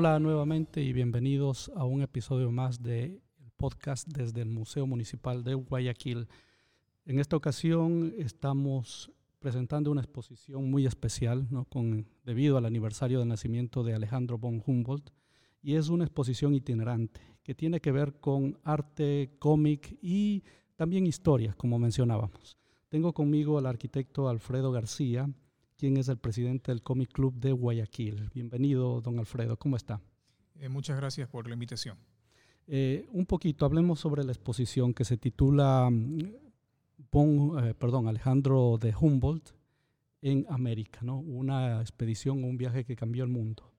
Hola nuevamente y bienvenidos a un episodio más del podcast desde el Museo Municipal de Guayaquil. En esta ocasión estamos presentando una exposición muy especial ¿no? Con, debido al aniversario del nacimiento de Alejandro von Humboldt y es una exposición itinerante que tiene que ver con arte, cómic y también historia, como mencionábamos. Tengo conmigo al arquitecto Alfredo García, quien es el presidente del Comic Club de Guayaquil. Bienvenido, don Alfredo, ¿cómo está? Eh, muchas gracias por la invitación. Eh, un poquito, hablemos sobre la exposición que se titula bon, mm, eh, perdón, Alejandro de Humboldt en América, ¿no? una expedición, un viaje que cambió el mundo.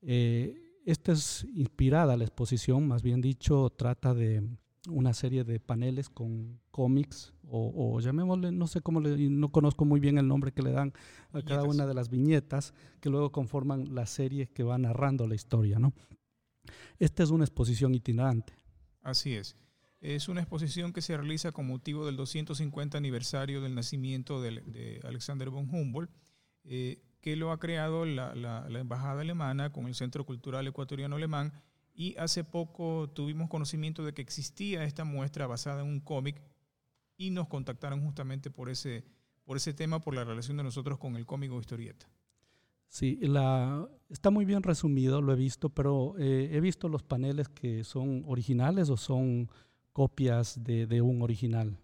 esta es inspirada, la exposición, más bien dicho, trata de una serie de paneles con cómics o, llamémosle, no sé cómo, le, no conozco muy bien el nombre que le dan a cada una de las viñetas que luego conforman la serie que va narrando la historia, ¿no? Esta es una exposición itinerante. Así es. Es una exposición que se realiza con motivo del 250 aniversario del nacimiento de, Alexander von Humboldt, eh, que lo ha creado la, la Embajada Alemana con el Centro Cultural Ecuatoriano Alemán y hace poco tuvimos conocimiento de que existía esta muestra basada en un cómic y nos contactaron justamente por ese, por ese tema, por la relación de nosotros con el cómic o historieta. Sí, la, está muy bien resumido, lo he visto, pero eh, he visto los paneles que son originales o son copias de, un original.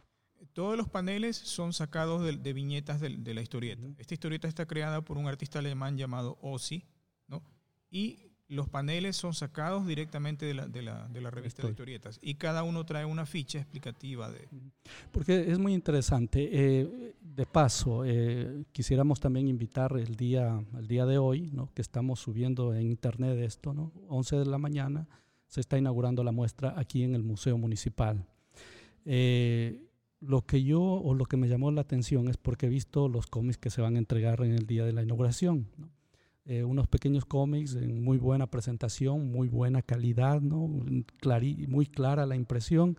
Todos los paneles son sacados de, viñetas de, la historieta. Esta historieta está creada por un artista alemán llamado Ossi, ¿no? Y los paneles son sacados directamente de la, de la, de la revista de historietas y cada uno trae una ficha explicativa de... Porque es muy interesante. Eh, de paso, eh, quisiéramos también invitar el día, el día de hoy, ¿no? que estamos subiendo en internet esto, ¿no? 11 de la mañana, se está inaugurando la muestra aquí en el Museo Municipal. Eh, lo que yo o lo que me llamó la atención es porque he visto los cómics que se van a entregar en el día de la inauguración. ¿no? Eh, unos pequeños cómics en muy buena presentación, muy buena calidad, ¿no? muy clara la impresión,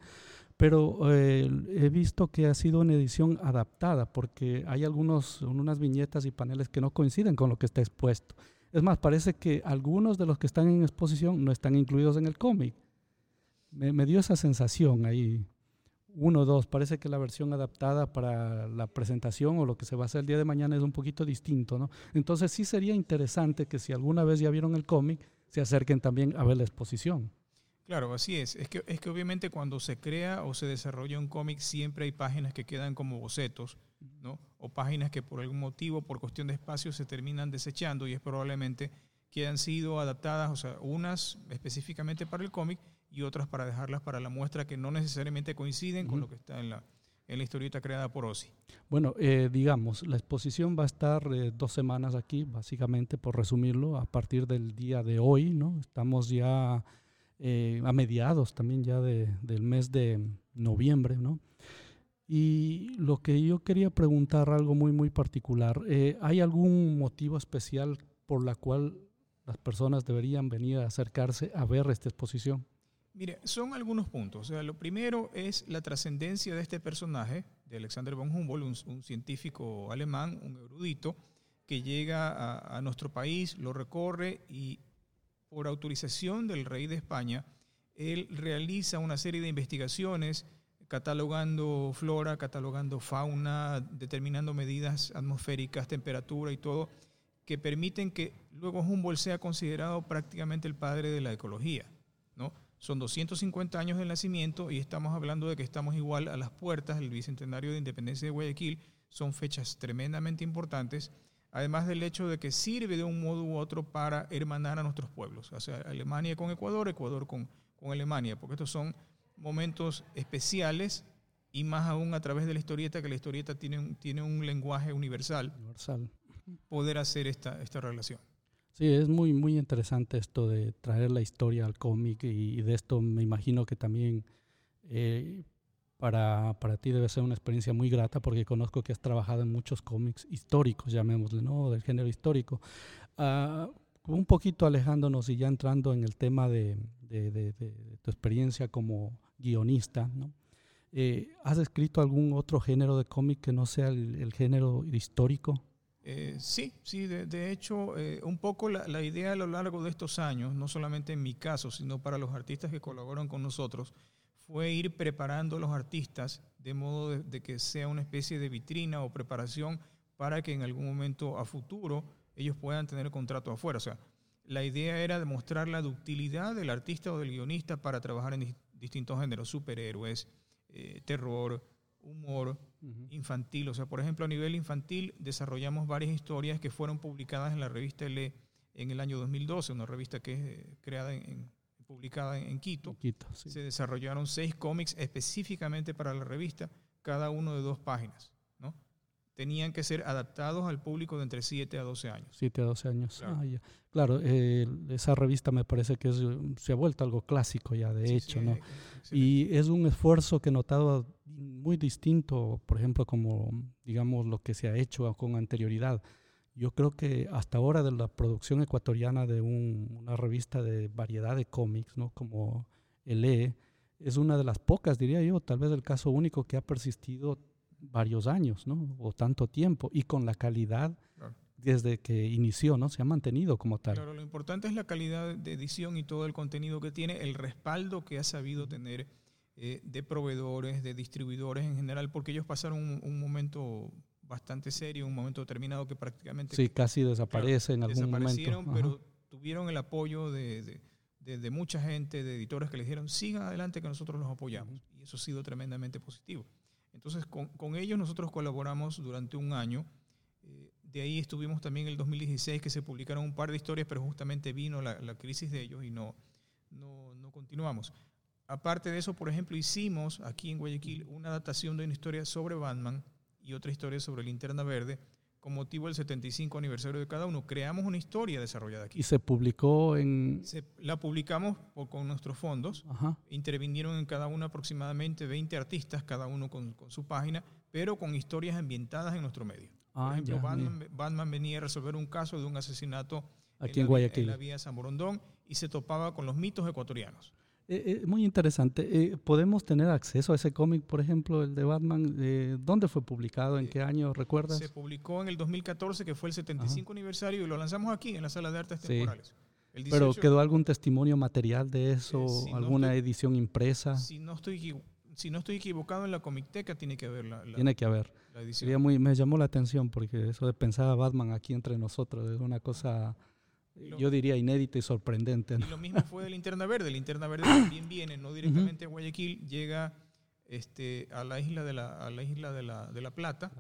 pero eh, he visto que ha sido una edición adaptada porque hay algunos, unas viñetas y paneles que no coinciden con lo que está expuesto. Es más, parece que algunos de los que están en exposición no están incluidos en el cómic. Me, me dio esa sensación ahí uno, dos, parece que la versión adaptada para la presentación o lo que se va a hacer el día de mañana es un poquito distinto, ¿no? Entonces sí sería interesante que si alguna vez ya vieron el cómic, se acerquen también a ver la exposición. Claro, así es. Es que, es que obviamente cuando se crea o se desarrolla un cómic siempre hay páginas que quedan como bocetos, ¿no? O páginas que por algún motivo, por cuestión de espacio, se terminan desechando y es probablemente que han sido adaptadas, o sea, unas específicamente para el cómic y otras para dejarlas para la muestra que no necesariamente coinciden con lo que está en la, en la historieta creada por Osi. Bueno, eh, digamos, la exposición va a estar eh, dos semanas aquí, básicamente, por resumirlo, a partir del día de hoy, ¿no? Estamos ya eh, a mediados también ya de, del mes de noviembre, ¿no? Y lo que yo quería preguntar, algo muy, muy particular, ¿hay algún motivo especial por la cual las personas deberían venir a acercarse a ver esta exposición? Mire, son algunos puntos. O sea, lo primero es la trascendencia de este personaje, de Alexander von Humboldt, un, científico alemán, un erudito, que llega a, nuestro país, lo recorre y por autorización del rey de España, él realiza una serie de investigaciones catalogando flora, catalogando fauna, determinando medidas atmosféricas, temperatura y todo, que permiten que luego Humboldt sea considerado prácticamente el padre de la ecología, ¿no? Son 250 años del nacimiento y estamos hablando de que estamos igual a las puertas del Bicentenario de Independencia de Guayaquil. Son fechas tremendamente importantes, además del hecho de que sirve de un modo u otro para hermanar a nuestros pueblos, o sea, Alemania con Ecuador, Ecuador con, con Alemania, porque estos son momentos especiales y más aún a través de la historieta, que la historieta tiene un, tiene un lenguaje universal, universal. poder hacer esta, esta relación. Sí, es muy, muy interesante esto de traer la historia al cómic y, de esto me imagino que también eh, para, para, ti debe ser una experiencia muy grata porque conozco que has trabajado en muchos cómics históricos, llamémosle, ¿no? Del género histórico. Uh, un poquito alejándonos y ya entrando en el tema de, de, tu experiencia como guionista, ¿no? Eh, ¿Has escrito algún otro género de cómic que no sea el género histórico? Eh, sí, sí, de, hecho, eh, un poco la, idea a lo largo de estos años, no solamente en mi caso, sino para los artistas que colaboran con nosotros, fue ir preparando a los artistas de modo de, que sea una especie de vitrina o preparación para que en algún momento a futuro ellos puedan tener contrato afuera. O sea, la idea era demostrar la ductilidad del artista o del guionista para trabajar en distintos géneros, superhéroes, eh, terror, humor infantil. O sea, por ejemplo, a nivel infantil desarrollamos varias historias que fueron publicadas en la revista L en el año 2012, una revista que es eh, creada en, publicada en, Quito. Se desarrollaron seis cómics específicamente para la revista, cada uno de dos páginas. ¿no? Tenían que ser adaptados al público de entre 7 a 12 años. 7 a 12 años. Claro, ah, eh, esa revista me parece que se ha vuelto algo clásico ya, de hecho. ¿no? Y es un esfuerzo que he notado muy distinto, por ejemplo, como digamos lo que se ha hecho con anterioridad. Yo creo que hasta ahora de la producción ecuatoriana de una revista de variedad de cómics, ¿no? como el E, es una de las pocas, diría yo, tal vez el caso único que ha persistido varios años, ¿no? O tanto tiempo y con la calidad desde que inició, ¿no? Se ha mantenido como tal. Claro, lo importante es la calidad de edición y todo el contenido que tiene, el respaldo que ha sabido tener eh, de proveedores, de distribuidores en general, porque ellos pasaron un, momento bastante serio, un momento determinado que prácticamente... Sí, casi desaparece en algún desaparecieron, pero tuvieron el apoyo de, de, mucha gente, de editores que les dijeron, sigan adelante que nosotros los apoyamos. Y eso ha sido tremendamente positivo. Entonces, con, con ellos nosotros colaboramos durante un año. Eh, de ahí estuvimos también en el 2016 que se publicaron un par de historias, pero justamente vino la, la crisis de ellos y no, no, no continuamos. Aparte de eso, por ejemplo, hicimos aquí en Guayaquil una adaptación de una historia sobre Batman y otra historia sobre Linterna Verde con motivo del 75 aniversario de cada uno. Creamos una historia desarrollada aquí. ¿Y se publicó en...? la publicamos con nuestros fondos. Intervinieron en cada uno aproximadamente 20 artistas, cada uno con, su página, pero con historias ambientadas en nuestro medio. por ah, ejemplo, Batman, venía a resolver un caso de un asesinato aquí en, Guayaquil. en la vía San Borondón y se topaba con los mitos ecuatorianos. Eh, eh, muy interesante. Eh, ¿Podemos tener acceso a ese cómic, por ejemplo, el de Batman? Eh, ¿Dónde fue publicado? ¿En qué año? ¿Recuerdas? Se publicó en el 2014, que fue el 75 aniversario, y lo lanzamos aquí, en la Sala de Artes Temporales. ¿Pero quedó algún testimonio material de eso? ¿Alguna edición impresa? Si no estoy si no estoy equivocado en la Comicteca tiene que haber la, tiene que haber muy, me llamó la atención porque eso de pensar a Batman aquí entre nosotros es una cosa yo diría inédito y sorprendente. Y lo mismo fue de Linterna Verde. Linterna Verde también viene, no directamente a Guayaquil, llega este, a la isla, de la, a la, isla de, la, de la Plata,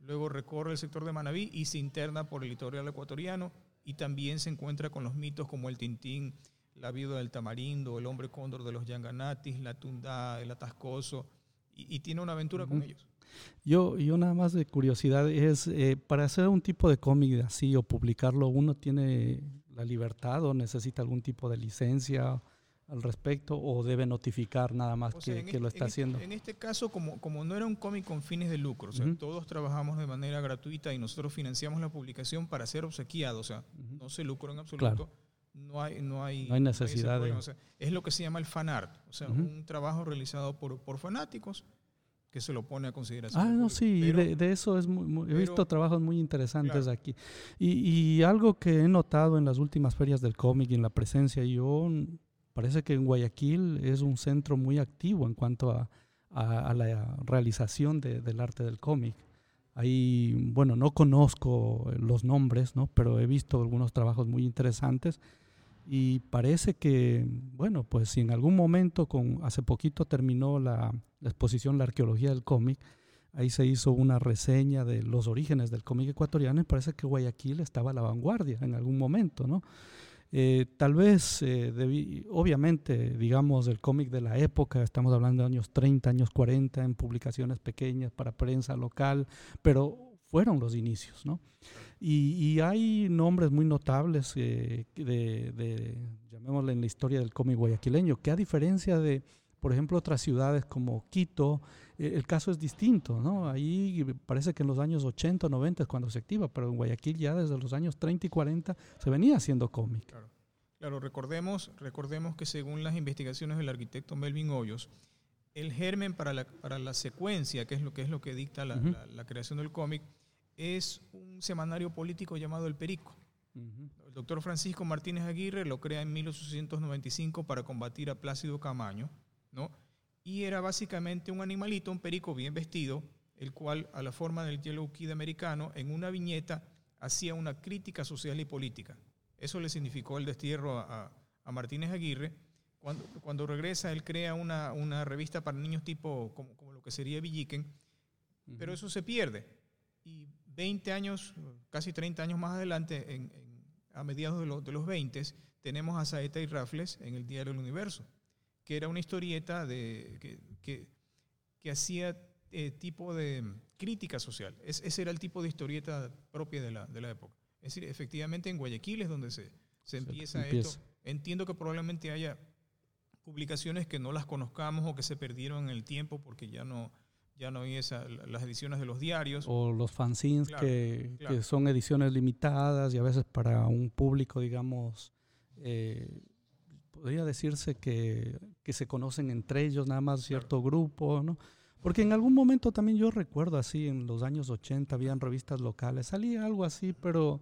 luego recorre el sector de Manabí y se interna por el litoral ecuatoriano y también se encuentra con los mitos como el Tintín, la viuda del tamarindo, el hombre cóndor de los Yanganatis, la tunda, el atascoso, y, tiene una aventura con ellos. Yo, yo nada más de curiosidad es, eh, para hacer un tipo de cómic así o publicarlo, uno tiene la libertad o necesita algún tipo de licencia al respecto o debe notificar nada más que, lo está haciendo? en este caso, como, como no era un cómic con fines de lucro, todos trabajamos de manera gratuita y nosotros financiamos la publicación para ser obsequiado, o sea, no se lucro en absoluto. No hay, no hay, no hay necesidad de... es lo que se llama el fan art, o sea, un trabajo realizado por, por fanáticos que se lo pone a consideración. Ah, no, sí, de, eso es muy, he visto trabajos muy interesantes aquí. Y, algo que he notado en las últimas ferias del cómic y en la presencia, yo parece que en Guayaquil es un centro muy activo en cuanto a, a, la realización del arte del cómic. Ahí, bueno, no conozco los nombres, ¿no? pero he visto algunos trabajos muy interesantes y parece que, bueno, pues si en algún momento, con, hace poquito terminó la, exposición La arqueología del cómic, ahí se hizo una reseña de los orígenes del cómic ecuatoriano y parece que Guayaquil estaba a la vanguardia en algún momento, ¿no? Eh, tal vez, eh, obviamente, digamos, el cómic de la época, estamos hablando de años 30, años 40, en publicaciones pequeñas para prensa local, pero fueron los inicios, ¿no? Y, hay nombres muy notables eh, de, llamémosle en la historia del cómic guayaquileño, que a diferencia de, por ejemplo, otras ciudades como Quito, eh, el caso es distinto, ¿no? Ahí parece que en los años 80, 90 es cuando se activa, pero en Guayaquil ya desde los años 30 y 40 se venía haciendo cómic. Claro. claro, recordemos, recordemos que según las investigaciones del arquitecto Melvin Hoyos, el germen para la, para la secuencia, que es lo que, es lo que dicta la, la creación del cómic, es un semanario político llamado El Perico. El doctor Francisco Martínez Aguirre lo crea en 1895 para combatir a Plácido Camaño, ¿no? Y era básicamente un animalito, un perico bien vestido, el cual, a la forma del Yellow Kid americano, en una viñeta hacía una crítica social y política. Eso le significó el destierro a, Martínez Aguirre. Cuando, cuando, regresa, él crea una, revista para niños tipo, como, lo que sería Villiquen, pero eso se pierde. Y 20 años, casi 30 años más adelante, a mediados de, de, los 20, tenemos a Saeta y Rafles en el Diario del Universo, que era una historieta de, que, que, hacía eh, tipo de crítica social. ese era el tipo de historieta propia de la, de la época. Es decir, efectivamente en Guayaquil es donde se, se, empieza, esto. Entiendo que probablemente haya publicaciones que no las conozcamos o que se perdieron en el tiempo porque ya no, ya no hay esa, las ediciones de los diarios. O los fanzines que, que, son ediciones limitadas y a veces para un público, digamos, eh, podría decirse que, que, se conocen entre ellos, nada más cierto grupo, ¿no? Porque en algún momento también yo recuerdo así, en los años 80 habían revistas locales, salía algo así, pero,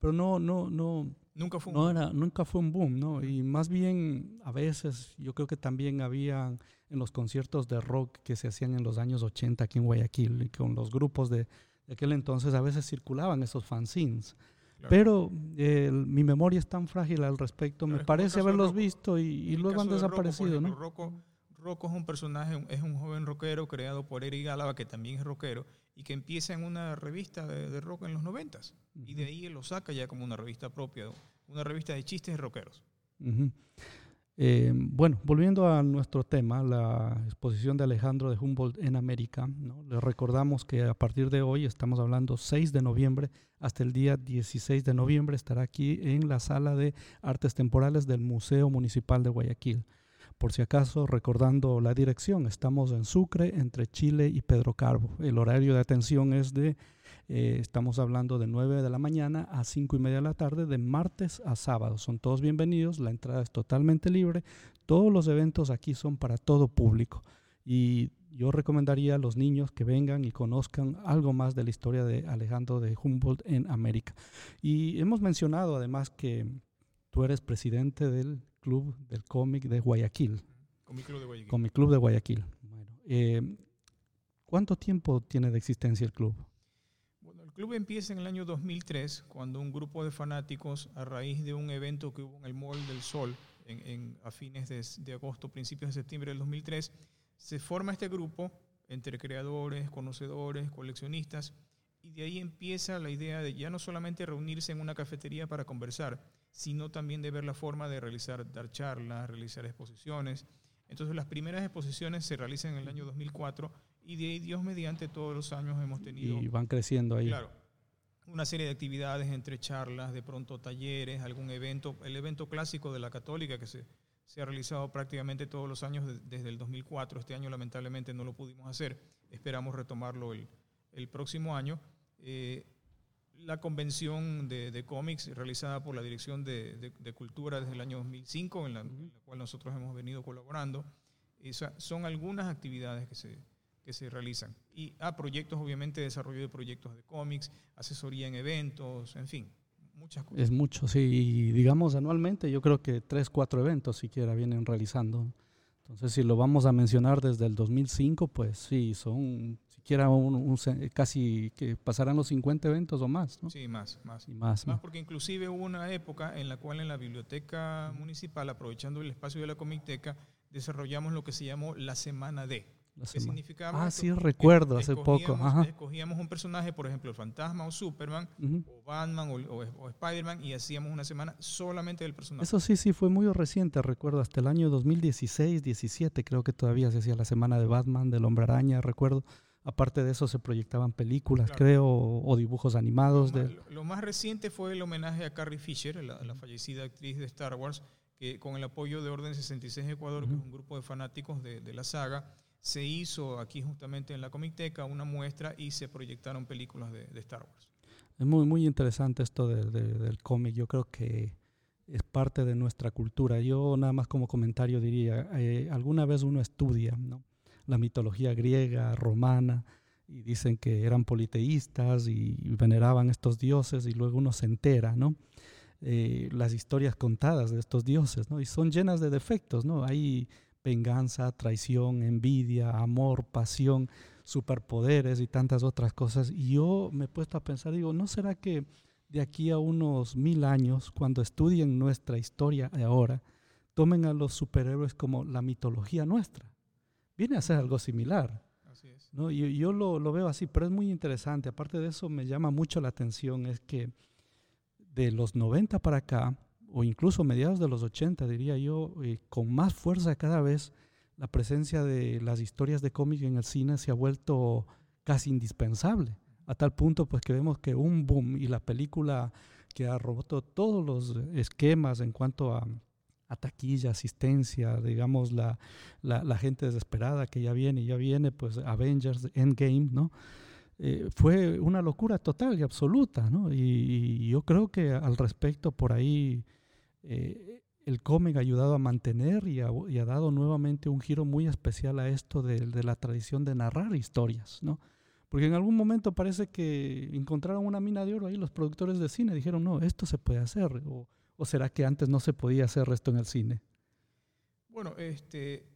pero no, no, no. Nunca fue un boom. Era, nunca fue un boom, ¿no? Y más bien, a veces, yo creo que también había en los conciertos de rock que se hacían en los años 80 aquí en Guayaquil, y con los grupos de, aquel entonces, a veces circulaban esos fanzines. Pero mi memoria es tan frágil al respecto, me parece haberlos visto y, luego han desaparecido, ¿no? Rocco es un personaje, es un joven rockero creado por Eric Gálava, que también es rockero, y que empieza en una revista de, rock en los noventas. Y de ahí lo saca ya como una revista propia, una revista de chistes rockeros. Eh, bueno, volviendo a nuestro tema, la exposición de Alejandro de Humboldt en América, ¿no? les recordamos que a partir de hoy, estamos hablando 6 de noviembre, hasta el día 16 de noviembre, estará aquí en la sala de artes temporales del Museo Municipal de Guayaquil. Por si acaso, recordando la dirección, estamos en Sucre, entre Chile y Pedro Carbo. El horario de atención es de, eh, estamos hablando de 9 de la mañana a 5 y media de la tarde, de martes a sábado. Son todos bienvenidos, la entrada es totalmente libre. Todos los eventos aquí son para todo público. Y yo recomendaría a los niños que vengan y conozcan algo más de la historia de Alejandro de Humboldt en América. Y hemos mencionado además que tú eres presidente del Club del Cómic de Guayaquil. Comic Club de Guayaquil. Comic Club de Guayaquil. Eh, ¿Cuánto tiempo tiene de existencia el club? Bueno, el club empieza en el año 2003, cuando un grupo de fanáticos, a raíz de un evento que hubo en el Mall del Sol, en, a fines de, de, agosto, principios de septiembre del 2003, se forma este grupo entre creadores, conocedores, coleccionistas, y de ahí empieza la idea de ya no solamente reunirse en una cafetería para conversar, sino también de ver la forma de realizar, dar charlas, realizar exposiciones. Entonces las primeras exposiciones se realizan en el año 2004 y de ahí Dios mediante todos los años hemos tenido... Y van creciendo ahí. Claro, una serie de actividades entre charlas, de pronto talleres, algún evento, el evento clásico de la católica que se, se ha realizado prácticamente todos los años desde el 2004. Este año lamentablemente no lo pudimos hacer, esperamos retomarlo el, el próximo año. Eh, la convención de, cómics realizada por la Dirección de, Cultura desde el año 2005, en la, cual nosotros hemos venido colaborando. Esas son algunas actividades que se, que se realizan. Y a ah, proyectos, obviamente, desarrollo de proyectos de cómics, asesoría en eventos, en fin, muchas cosas. Es mucho, sí. Y digamos, anualmente yo creo que tres, cuatro eventos siquiera vienen realizando. Entonces, si lo vamos a mencionar desde el 2005, pues sí, son siquiera un, casi que pasarán los 50 eventos o más. ¿no? Sí, más, más. Y más, más porque inclusive hubo una época en la cual en la biblioteca municipal, aprovechando el espacio de la comiteca, desarrollamos lo que se llamó la Semana D. ¿Qué significaba? Ah, sí, recuerdo, hace poco. Escogíamos un personaje, por ejemplo, el fantasma o Superman, o Batman o, Spider-Man, y hacíamos una semana solamente del personaje. Eso sí, sí, fue muy reciente, recuerdo, hasta el año 2016, 17, creo que todavía se hacía la semana de Batman, del Hombre Araña, recuerdo. Aparte de eso se proyectaban películas, creo, o, dibujos animados. Lo, de... más, lo, más, reciente fue el homenaje a Carrie Fisher, la, fallecida actriz de Star Wars, que con el apoyo de Orden 66 Ecuador, que es un grupo de fanáticos de, de, la saga, se hizo aquí justamente en la Comicteca una muestra y se proyectaron películas de, de Star Wars. Es muy, muy interesante esto de, del cómic. Yo creo que es parte de nuestra cultura. Yo nada más como comentario diría, eh, alguna vez uno estudia, ¿no? La mitología griega, romana, y dicen que eran politeístas y veneraban estos dioses y luego uno se entera, ¿no? Eh, las historias contadas de estos dioses, ¿no? Y son llenas de defectos, ¿no? Hay venganza, traición, envidia, amor, pasión, superpoderes y tantas otras cosas. Y yo me he puesto a pensar, digo, ¿no será que de aquí a unos mil años, cuando estudien nuestra historia ahora, tomen a los superhéroes como la mitología nuestra? Viene a ser algo similar. ¿no? Yo, yo lo, lo, veo así, pero es muy interesante. Aparte de eso, me llama mucho la atención, es que de los 90 para acá, o incluso mediados de los 80, diría yo, eh, con más fuerza cada vez, la presencia de las historias de cómic en el cine se ha vuelto casi indispensable, a tal punto pues que vemos que un boom y la película que ha roto todos los esquemas en cuanto a, a taquilla, asistencia, digamos, la, la, la, gente desesperada que ya viene, ya viene, pues Avengers, Endgame, ¿no? Eh, fue una locura total y absoluta, ¿no? Y, yo creo que al respecto por ahí eh, el cómic ha ayudado a mantener y ha, dado nuevamente un giro muy especial a esto de, de, la tradición de narrar historias, ¿no? Porque en algún momento parece que encontraron una mina de oro ahí los productores de cine, dijeron, no, esto se puede hacer, o, o será que antes no se podía hacer esto en el cine. Bueno, este,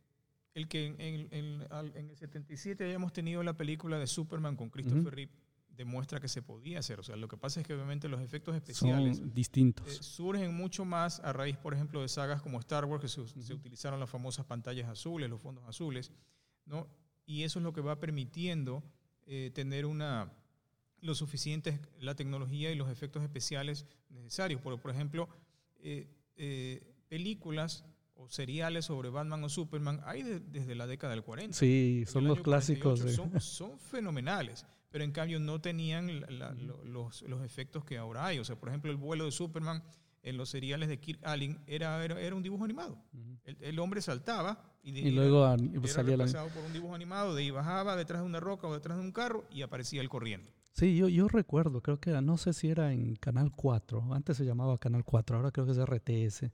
el que en, el 77 hayamos tenido la película de Superman con Christopher Reeve demuestra que se podía hacer. O sea, lo que pasa es que obviamente los efectos especiales Son distintos. Eh, surgen mucho más a raíz, por ejemplo, de sagas como Star Wars, que se, utilizaron las famosas pantallas azules, los fondos azules, ¿no? Y eso es lo que va permitiendo eh, tener una lo suficiente la tecnología y los efectos especiales necesarios. Por, por ejemplo, eh, películas o seriales sobre Batman o Superman hay desde la década del 40. Sí, son los clásicos. Son, fenomenales, pero en cambio no tenían los, los, efectos que ahora hay. O sea, por ejemplo, el vuelo de Superman en los seriales de Kirk Allen era, era, un dibujo animado. el, hombre saltaba y, luego era salía por un dibujo animado, de ahí bajaba detrás de una roca o detrás de un carro y aparecía él corriendo. Sí, yo, yo recuerdo, creo que era, no sé si era en Canal 4, antes se llamaba Canal 4, ahora creo que es RTS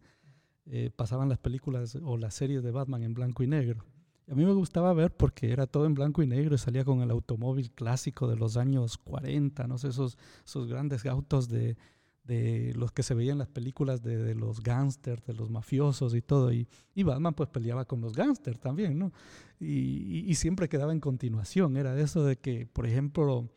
eh, pasaban las películas o las series de Batman en blanco y negro. a mí me gustaba ver porque era todo en blanco y negro y salía con el automóvil clásico de los años 40, no sé, esos, esos grandes autos de, de los que se veían las películas de, de los gángsters, de los mafiosos y todo. Y, y, Batman pues peleaba con los gángsters también, ¿no? Y, y, y, siempre quedaba en continuación. Era de eso de que, por ejemplo,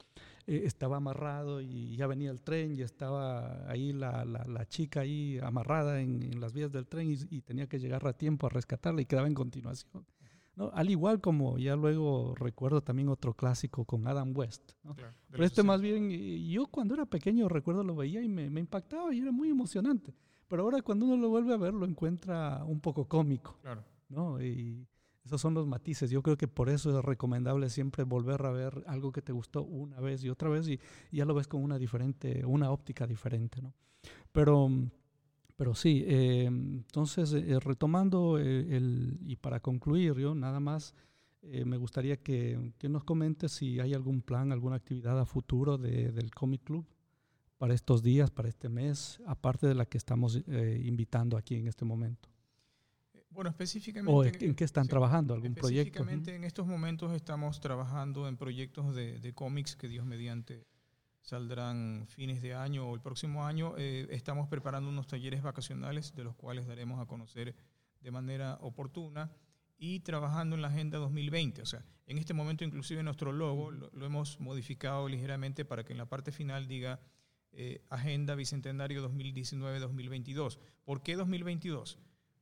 eh, estaba amarrado y ya venía el tren y estaba ahí la, la, chica ahí amarrada en, las vías del tren y, tenía que llegar a tiempo a rescatarla y quedaba en continuación. ¿no? Al igual como ya luego recuerdo también otro clásico con Adam West. ¿no? Pero este más bien, yo cuando era pequeño recuerdo lo veía y me, me, impactaba y era muy emocionante. Pero ahora cuando uno lo vuelve a ver lo encuentra un poco cómico. Claro. ¿no? Y, esos son los matices. Yo creo que por eso es recomendable siempre volver a ver algo que te gustó una vez y otra vez y, ya lo ves con una diferente, una óptica diferente, ¿no? Pero, pero sí, eh, entonces eh, retomando eh, el, y para concluir, yo nada más me gustaría que, que, nos comentes si hay algún plan, alguna actividad a futuro de, del Comic Club para estos días, para este mes, aparte de la que estamos invitando aquí en este momento. Bueno, específicamente... ¿O en, qué están trabajando? ¿Algún proyecto? Específicamente en estos momentos estamos trabajando en proyectos de, cómics que Dios mediante saldrán fines de año o el próximo año. Eh, estamos preparando unos talleres vacacionales de los cuales daremos a conocer de manera oportuna y trabajando en la Agenda 2020. O sea, en este momento inclusive nuestro logo lo, hemos modificado ligeramente para que en la parte final diga eh, Agenda Bicentenario 2019-2022. ¿Por qué 2022?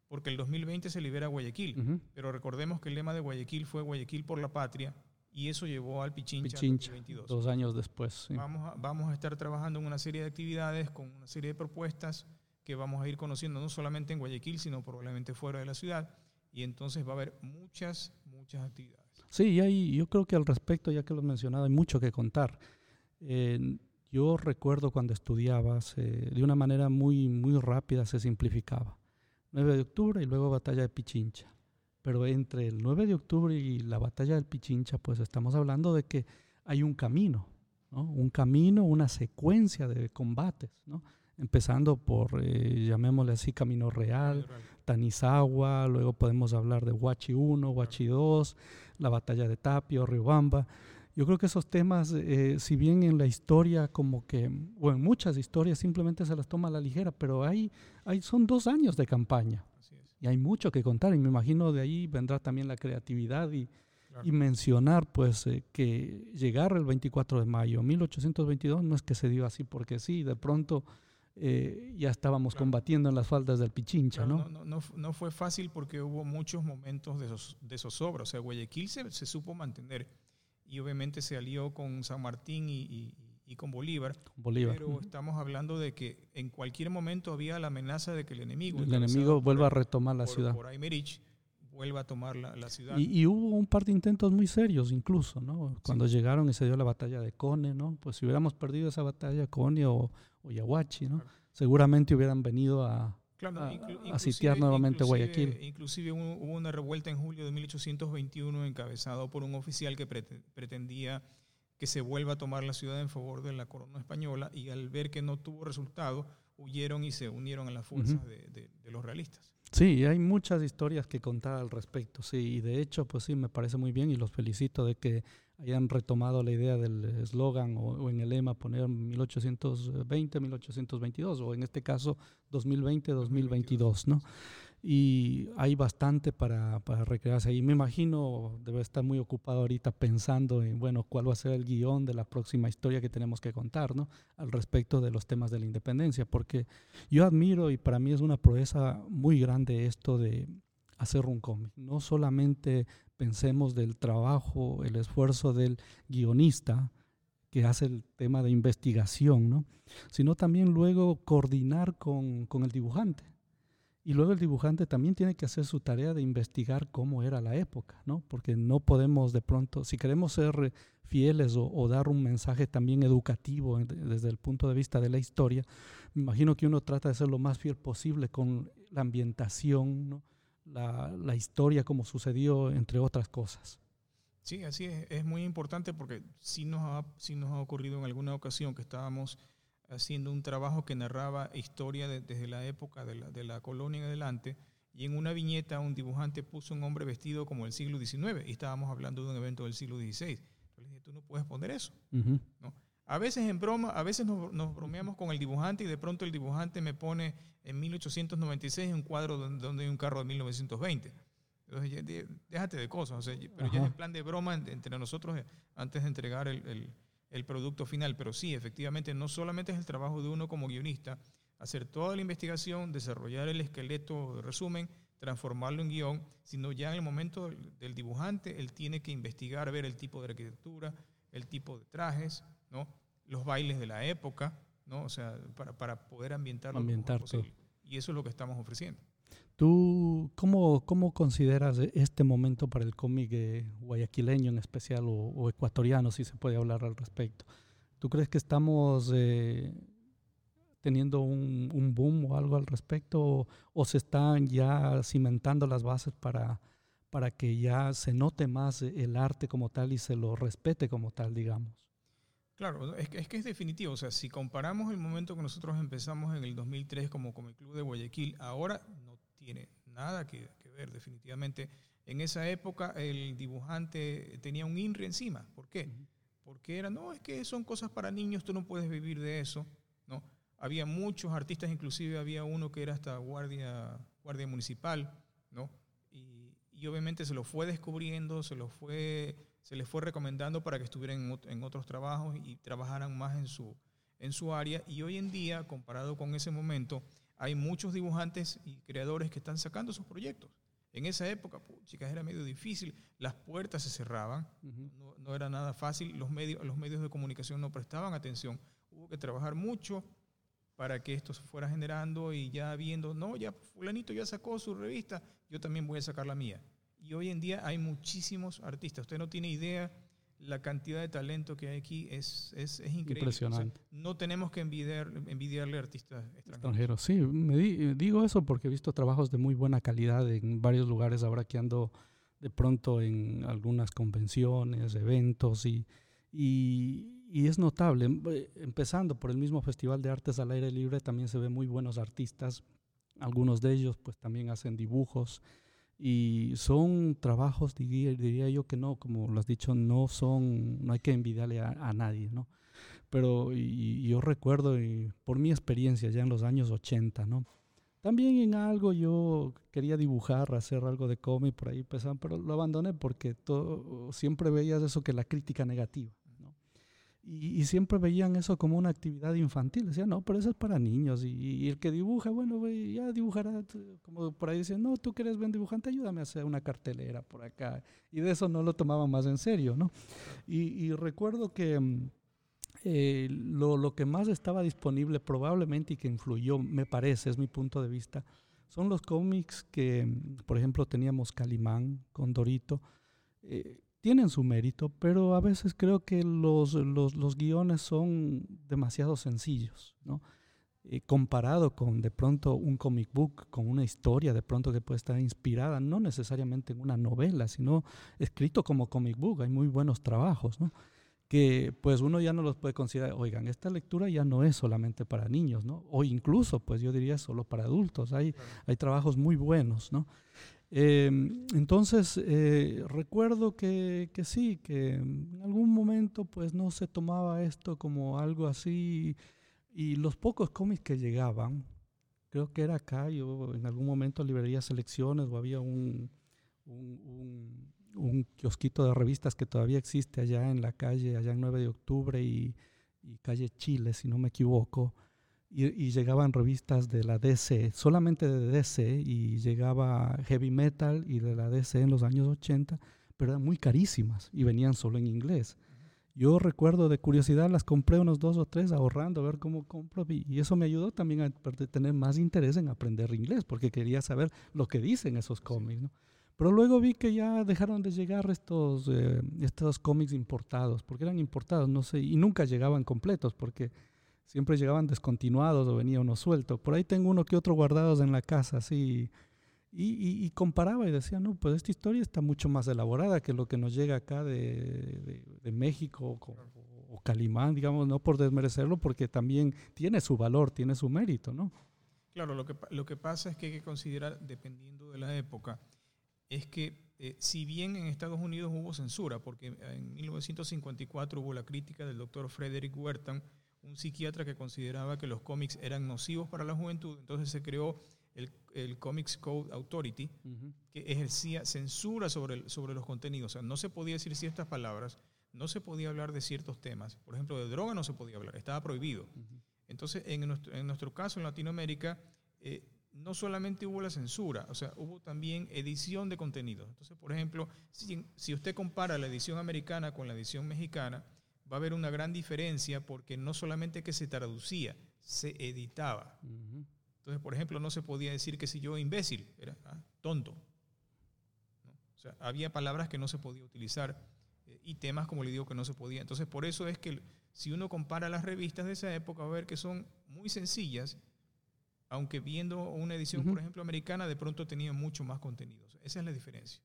Porque el 2020 se libera Guayaquil, pero recordemos que el lema de Guayaquil fue Guayaquil por la patria y eso llevó al Pichincha, Pichincha 2022. Dos años después. Vamos, a, vamos a estar trabajando en una serie de actividades con una serie de propuestas que vamos a ir conociendo no solamente en Guayaquil, sino probablemente fuera de la ciudad y entonces va a haber muchas, muchas actividades. Sí, y hay, yo creo que al respecto, ya que lo he mencionado, hay mucho que contar. yo recuerdo cuando estudiabas, de una manera muy, muy rápida se simplificaba 9 de octubre y luego batalla de Pichincha. Pero entre el 9 de octubre y la batalla del Pichincha, pues estamos hablando de que hay un camino, ¿no? un camino, una secuencia de combates, ¿no? empezando por, eh, llamémosle así, Camino Real, Tanizagua, luego podemos hablar de Huachi 1, Huachi 2, la batalla de Tapio, Riobamba, yo creo que esos temas, eh, si bien en la historia como que, o en muchas historias simplemente se las toma a la ligera, pero hay, hay son dos años de campaña. Y hay mucho que contar y me imagino de ahí vendrá también la creatividad y, y mencionar pues eh, que llegar el 24 de mayo 1822 no es que se dio así porque sí, de pronto eh, ya estábamos combatiendo en las faldas del Pichincha, ¿no? No, no, no fue fácil porque hubo muchos momentos de, de zozobra, o sea, Guayaquil se, se supo mantener y obviamente se alió con San Martín y, y, con Bolívar. Bolívar. Pero estamos hablando de que en cualquier momento había la amenaza de que el enemigo... El enemigo vuelva a retomar la ciudad. Por Aymerich vuelva a tomar la, la ciudad. Y, hubo un par de intentos muy serios incluso, ¿no? Cuando llegaron y se dio la batalla de Cone, ¿no? Pues si hubiéramos perdido esa batalla, Cone o, o Yahuachi, ¿no? Seguramente hubieran venido a, Claro, a, sitiar nuevamente Guayaquil. Inclusive hubo una revuelta en julio de 1821 encabezado por un oficial que pretendía que se vuelva a tomar la ciudad en favor de la corona española y al ver que no tuvo resultado, huyeron y se unieron a las fuerzas de, los realistas. Sí, hay muchas historias que contar al respecto, sí, y de hecho, pues sí, me parece muy bien y los felicito de que hayan retomado la idea del eslogan o, en el lema poner 1820, 1822 o en este caso 2020, 2022, ¿no? Y hay bastante para, para recrearse ahí. Me imagino debe estar muy ocupado ahorita pensando en, bueno, cuál va a ser el guion de la próxima historia que tenemos que contar, ¿no? Al respecto de los temas de la independencia, porque yo admiro y para mí es una proeza muy grande esto de hacer un cómic. No solamente pensemos del trabajo, el esfuerzo del guionista que hace el tema de investigación, ¿no? sino también luego coordinar con, con el dibujante. Y luego el dibujante también tiene que hacer su tarea de investigar cómo era la época, ¿no? Porque no podemos de pronto, si queremos ser fieles o, dar un mensaje también educativo desde el punto de vista de la historia, me imagino que uno trata de ser lo más fiel posible con la ambientación, la, historia como sucedió, entre otras cosas. Sí, así es. Es muy importante porque sí nos, ha, sí nos ha ocurrido en alguna ocasión que estábamos haciendo un trabajo que narraba historia desde la época de la, de la, colonia en adelante y en una viñeta un dibujante puso un hombre vestido como el siglo XIX y estábamos hablando de un evento del siglo XVI. Yo le dije, tú no puedes poner eso. ¿no? A veces en broma, a veces nos, nos, bromeamos con el dibujante y de pronto el dibujante me pone en 1896 un cuadro donde, hay un carro de 1920. Entonces, déjate de cosas, pero ya en plan de broma entre nosotros eh, antes de entregar el, el, producto final. Pero sí, efectivamente, no solamente es el trabajo de uno como guionista, hacer toda la investigación, desarrollar el esqueleto de resumen, transformarlo en guion, sino ya en el momento del dibujante, él tiene que investigar, ver el tipo de arquitectura, el tipo de trajes, ¿no? los bailes de la época, ¿no? o sea, para, para poder ambientarlo Ambientar Y eso es lo que estamos ofreciendo. ¿Tú cómo, cómo consideras este momento para el cómic guayaquileño en especial o, ecuatoriano, si se puede hablar al respecto? ¿Tú crees que estamos eh, teniendo un, un, boom o algo al respecto o, o, se están ya cimentando las bases para, para que ya se note más el arte como tal y se lo respete como tal, digamos? Claro, es que, es que es definitivo. O sea, si comparamos el momento que nosotros empezamos en el 2003 como, el Club de Guayaquil, ahora no tiene nada que, ver. Definitivamente, en esa época el dibujante tenía un INRI encima. ¿Por qué? Porque era, no, es que son cosas para niños, tú no puedes vivir de eso. ¿no? Había muchos artistas, inclusive había uno que era hasta guardia, guardia municipal, ¿no? Y, y obviamente se lo fue descubriendo, se lo fue se les fue recomendando para que estuvieran en, otros trabajos y trabajaran más en su, en su área. Y hoy en día, comparado con ese momento, hay muchos dibujantes y creadores que están sacando sus proyectos. En esa época, chicas, era medio difícil, las puertas se cerraban, no, no, era nada fácil, los medios, los medios de comunicación no prestaban atención, hubo que trabajar mucho para que esto se fuera generando y ya viendo, no, ya fulanito ya sacó su revista, yo también voy a sacar la mía. Y hoy en día hay muchísimos artistas. Usted no tiene idea la cantidad de talento que hay aquí es, es, es increíble. Impresionante. no tenemos que envidiar, envidiarle a artistas extranjeros. Sí, me digo eso porque he visto trabajos de muy buena calidad en varios lugares ahora que ando de pronto en algunas convenciones, eventos y, y, y es notable. Em, eh, empezando por el mismo Festival de Artes al Aire Libre también se ven muy buenos artistas. Algunos de ellos pues también hacen dibujos Y son trabajos, diría, diría, yo que no, como lo has dicho, no son, no hay que envidiarle a, nadie, ¿no? Pero y, yo recuerdo, y por mi experiencia ya en los años 80, ¿no? También en algo yo quería dibujar, hacer algo de cómic, por ahí pero lo abandoné porque todo, siempre veías eso que la crítica negativa. Y, siempre veían eso como una actividad infantil. Decían, no, pero eso es para niños. Y, el que dibuja, bueno, ya dibujará. Como por ahí decían, no, tú que eres buen dibujante, ayúdame a hacer una cartelera por acá. Y de eso no lo tomaban más en serio, ¿no? Y, recuerdo que mm, eh, lo, lo, que más estaba disponible probablemente y que influyó, me parece, es mi punto de vista, son los cómics que, mm, por ejemplo, teníamos Calimán con Dorito. Eh, tienen su mérito, pero a veces creo que los, los, guiones son demasiado sencillos, ¿no? Eh, comparado con de pronto un comic book, con una historia de pronto que puede estar inspirada, no necesariamente en una novela, sino escrito como comic book, hay muy buenos trabajos, ¿no? que pues uno ya no los puede considerar, oigan, esta lectura ya no es solamente para niños, ¿no? O incluso, pues yo diría solo para adultos, hay, hay trabajos muy buenos, ¿no? Em, entonces, eh, recuerdo que, que, sí, que en algún momento pues no se tomaba esto como algo así y los pocos cómics que llegaban, creo que era acá, yo en algún momento librería selecciones o había un, un, un, kiosquito de revistas que todavía existe allá en la calle, allá en 9 de octubre y, y calle Chile, si no me equivoco y, llegaban revistas de la DC, solamente de DC, y llegaba heavy metal y de la DC en los años 80, pero eran muy carísimas y venían solo en inglés. Yo recuerdo de curiosidad, las compré unos dos o tres ahorrando, a ver cómo compro, y eso me ayudó también a tener más interés en aprender inglés, porque quería saber lo que dicen esos cómics. ¿no? Pero luego vi que ya dejaron de llegar estos, eh, estos cómics importados, porque eran importados, no sé, y nunca llegaban completos, porque siempre llegaban descontinuados o venía uno suelto. Por ahí tengo uno que otro guardados en la casa, así. Y, comparaba y decía, no, pues esta historia está mucho más elaborada que lo que nos llega acá de, México o, Calimán, digamos, no por desmerecerlo, porque también tiene su valor, tiene su mérito, ¿no? Claro, lo que, lo que pasa es que hay que considerar, dependiendo de la época, es que eh, si bien en Estados Unidos hubo censura, porque en 1954 hubo la crítica del doctor Frederick Wertham, un psiquiatra que consideraba que los cómics eran nocivos para la juventud, entonces se creó el, el Comics Code Authority, que ejercía censura sobre, sobre los contenidos. O sea, no se podía decir ciertas palabras, no se podía hablar de ciertos temas. Por ejemplo, de droga no se podía hablar, estaba prohibido. Entonces, en nuestro, en nuestro, caso, en Latinoamérica, eh, no solamente hubo la censura, o sea, hubo también edición de contenidos. Entonces, por ejemplo, si, si usted compara la edición americana con la edición mexicana, va a haber una gran diferencia porque no solamente que se traducía, se editaba. Entonces, por ejemplo, no se podía decir que si yo imbécil, era ah, tonto. O sea, había palabras que no se podía utilizar eh, y temas, como le digo, que no se podía. Entonces, por eso es que si uno compara las revistas de esa época, va a ver que son muy sencillas, aunque viendo una edición, por ejemplo, americana, de pronto tenía mucho más contenido. Esa es la diferencia.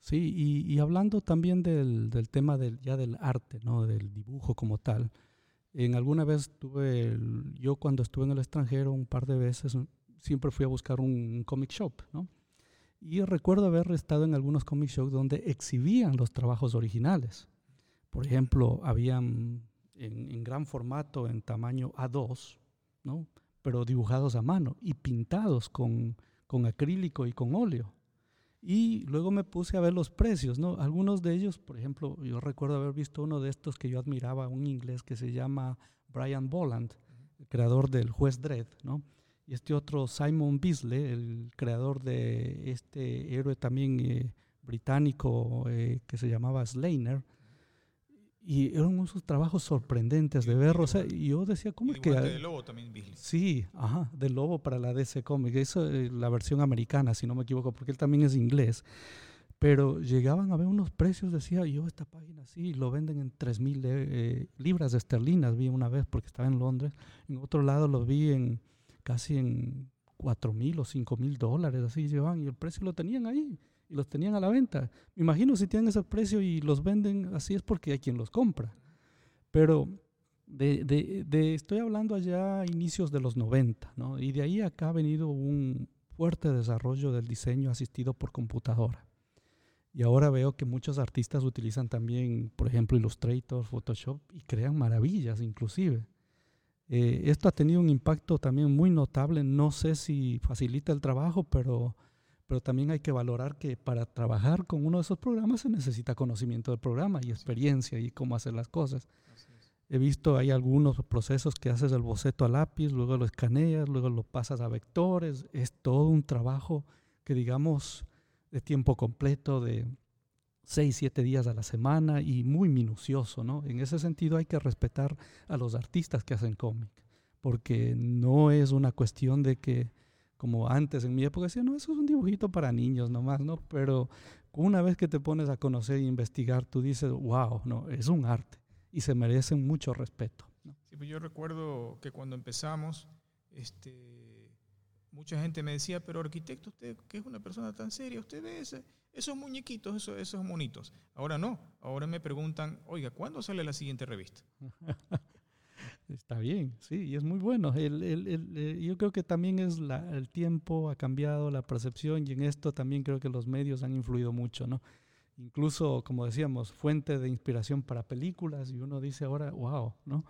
Sí, y, hablando también del, del, tema del, ya del arte, ¿no? del dibujo como tal. En alguna vez tuve, yo cuando estuve en el extranjero un par de veces, siempre fui a buscar un, comic shop, ¿no? Y recuerdo haber estado en algunos comic shops donde exhibían los trabajos originales. Por ejemplo, habían en, en gran formato, en tamaño A2, ¿no? Pero dibujados a mano y pintados con, con acrílico y con óleo. Y luego me puse a ver los precios, ¿no? Algunos de ellos, por ejemplo, yo recuerdo haber visto uno de estos que yo admiraba, un inglés que se llama Brian Boland, el creador del Juez Dredd, ¿no? Y este otro, Simon Beasley, el creador de este héroe también eh, británico eh, que se llamaba Slainer, y eran unos trabajos sorprendentes de ver, o sea, y yo decía, ¿cómo es que...? De Lobo también, Sí, ajá, de Lobo para la DC Comics, eso es la versión americana, si no me equivoco, porque él también es inglés. Pero llegaban a ver unos precios, decía yo, esta página sí, lo venden en 3 mil eh, libras esterlinas, vi una vez porque estaba en Londres. En otro lado lo vi en casi en 4 mil o 5 mil dólares, así llevaban, y el precio lo tenían ahí y los tenían a la venta. Me imagino si tienen ese precio y los venden así es porque hay quien los compra. Pero de, de, de estoy hablando allá a inicios de los 90, ¿no? Y de ahí acá ha venido un, fuerte desarrollo del diseño asistido por computadora. Y ahora veo que muchos artistas utilizan también, por ejemplo, Illustrator, Photoshop y crean maravillas inclusive. Eh, esto ha tenido un impacto también muy notable. No sé si facilita el trabajo, pero, pero también hay que valorar que para trabajar con uno de esos programas se necesita conocimiento del programa y experiencia y cómo hacer las cosas. He visto hay algunos procesos que haces el boceto a lápiz, luego lo escaneas, luego lo pasas a vectores. Es todo un trabajo que digamos de tiempo completo, de seis, siete días a la semana y muy minucioso, ¿no? En ese sentido hay que respetar a los artistas que hacen cómic, porque no es una cuestión de que, como antes en mi época decía, no, eso es un dibujito para niños nomás, ¿no? Pero una vez que te pones a conocer e investigar, tú dices, wow, no, es un arte y se merecen mucho respeto. Sí, pues yo recuerdo que cuando empezamos, este, mucha gente me decía, pero arquitecto, usted que es una persona tan seria, usted ve esos muñequitos, esos, esos monitos. Ahora no, ahora me preguntan, oiga, ¿cuándo sale la siguiente revista? Está bien, sí, y es muy bueno. El, el, el, eh, yo creo que también es la, el tiempo ha cambiado, la percepción, y en esto también creo que los medios han influido mucho, ¿no? Incluso, como decíamos, fuente de inspiración para películas, y uno dice ahora, wow, ¿no?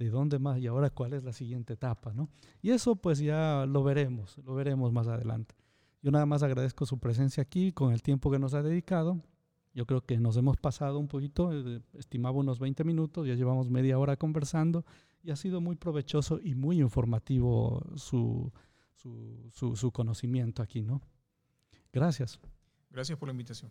de dónde más y ahora cuál es la siguiente etapa, ¿no? Y eso pues ya lo veremos, lo veremos más adelante. Yo nada más agradezco su presencia aquí con el tiempo que nos ha dedicado. Yo creo que nos hemos pasado un poquito, eh, estimaba unos 20 minutos, ya llevamos media hora conversando y ha sido muy provechoso y muy informativo su, su, conocimiento aquí, ¿no? Gracias. Gracias por la invitación.